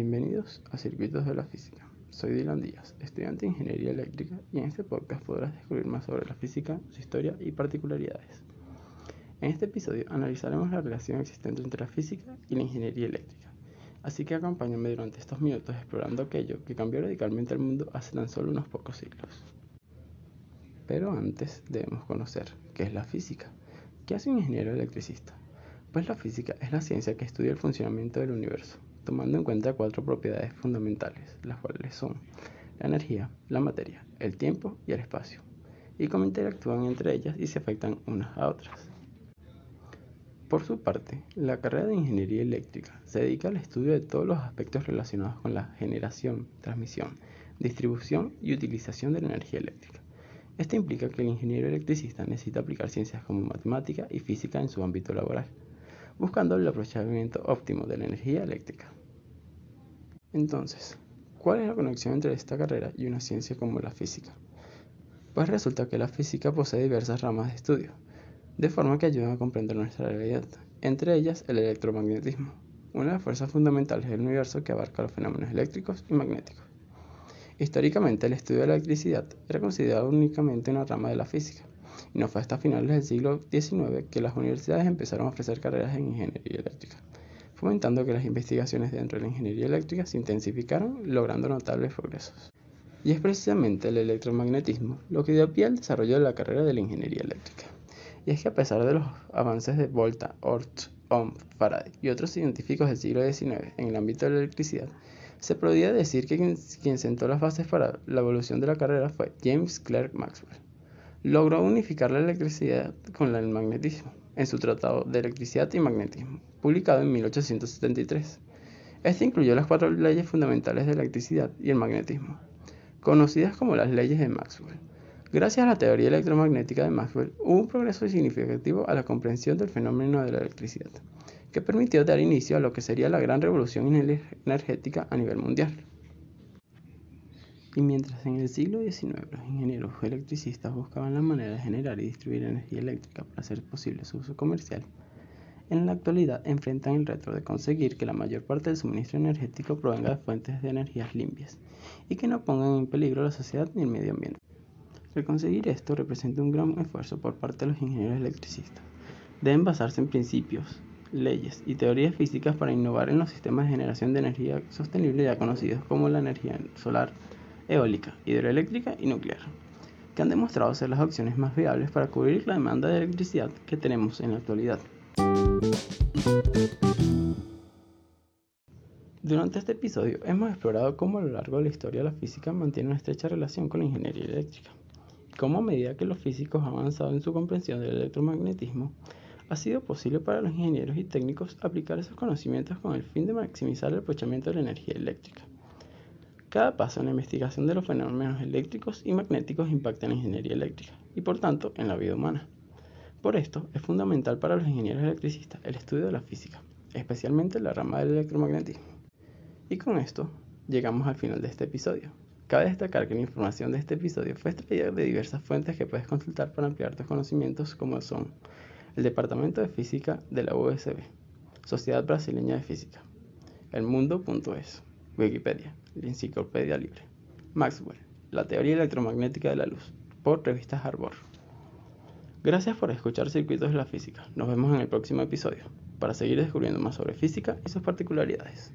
Bienvenidos a Circuitos de la Física. Soy Dylan Díaz, estudiante de Ingeniería Eléctrica y en este podcast podrás descubrir más sobre la física, su historia y particularidades. En este episodio analizaremos la relación existente entre la física y la ingeniería eléctrica, así que acompáñame durante estos minutos explorando aquello que cambió radicalmente el mundo hace tan solo unos pocos siglos. Pero antes debemos conocer qué es la física. ¿Qué hace un ingeniero electricista? Pues la física es la ciencia que estudia el funcionamiento del universo, tomando en cuenta cuatro propiedades fundamentales, las cuales son la energía, la materia, el tiempo y el espacio, y cómo interactúan entre ellas y se afectan unas a otras. Por su parte, la carrera de Ingeniería Eléctrica se dedica al estudio de todos los aspectos relacionados con la generación, transmisión, distribución y utilización de la energía eléctrica esto implica que el ingeniero electricista necesita aplicar ciencias como matemática y física en su ámbito laboral, buscando el aprovechamiento óptimo de la energía eléctrica. Entonces, ¿cuál es la conexión entre esta carrera y una ciencia como la física? Pues resulta que la física posee diversas ramas de estudio, de forma que ayudan a comprender nuestra realidad, entre ellas el electromagnetismo, una de las fuerzas fundamentales del universo que abarca los fenómenos eléctricos y magnéticos. Históricamente, el estudio de la electricidad era considerado únicamente una rama de la física, y no fue hasta finales del siglo XIX que las universidades empezaron a ofrecer carreras en ingeniería eléctrica, fomentando que las investigaciones dentro de la ingeniería eléctrica se intensificaron, logrando notables progresos. Y es precisamente el electromagnetismo lo que dio pie al desarrollo de la carrera de la ingeniería eléctrica. Y es que a pesar de los avances de Volta, Oort, Ohm, Faraday y otros científicos del siglo XIX en el ámbito de la electricidad, se podría decir que quien, sentó las bases para la evolución de la carrera fue James Clerk Maxwell. Logró unificar la electricidad con el magnetismo en su Tratado de Electricidad y Magnetismo, publicado en 1873. Este incluyó las cuatro leyes fundamentales de la electricidad y el magnetismo, conocidas como las leyes de Maxwell. Gracias a la teoría electromagnética de Maxwell, hubo un progreso significativo a la comprensión del fenómeno de la electricidad que permitió dar inicio a lo que sería la gran revolución energética a nivel mundial. Y mientras en el siglo XIX los ingenieros electricistas buscaban la manera de generar y distribuir energía eléctrica para hacer posible su uso comercial, en la actualidad enfrentan el reto de conseguir que la mayor parte del suministro energético provenga de fuentes de energías limpias y que no pongan en peligro la sociedad ni el medio ambiente. El conseguir esto representa un gran esfuerzo por parte de los ingenieros electricistas. Deben basarse en principios, leyes y teorías físicas para innovar en los sistemas de generación de energía sostenible ya conocidos como la energía solar, eólica, hidroeléctrica y nuclear, que han demostrado ser las opciones más viables para cubrir la demanda de electricidad que tenemos en la actualidad. Durante este episodio hemos explorado cómo a lo largo de la historia la física mantiene una estrecha relación con la ingeniería eléctrica, y cómo a medida que los físicos han avanzado en su comprensión del electromagnetismo, ha sido posible para los ingenieros y técnicos aplicar esos conocimientos con el fin de maximizar el aprovechamiento de la energía eléctrica. Cada paso en la investigación de los fenómenos eléctricos y magnéticos impacta en la ingeniería eléctrica y por tanto en la vida humana. Por esto es fundamental para los ingenieros electricistas el estudio de la física, especialmente la rama del electromagnetismo. Y con esto llegamos al final de este episodio. Cabe destacar que la información de este episodio fue extraída de diversas fuentes que puedes consultar para ampliar tus conocimientos como son el Departamento de Física de la USB, Sociedad Brasileña de Física, El Mundo.es, Wikipedia, la Enciclopedia Libre, Maxwell, la teoría electromagnética de la luz, por Revista Harbor. Gracias por escuchar Circuitos de la Física. Nos vemos en el próximo episodio para seguir descubriendo más sobre física y sus particularidades.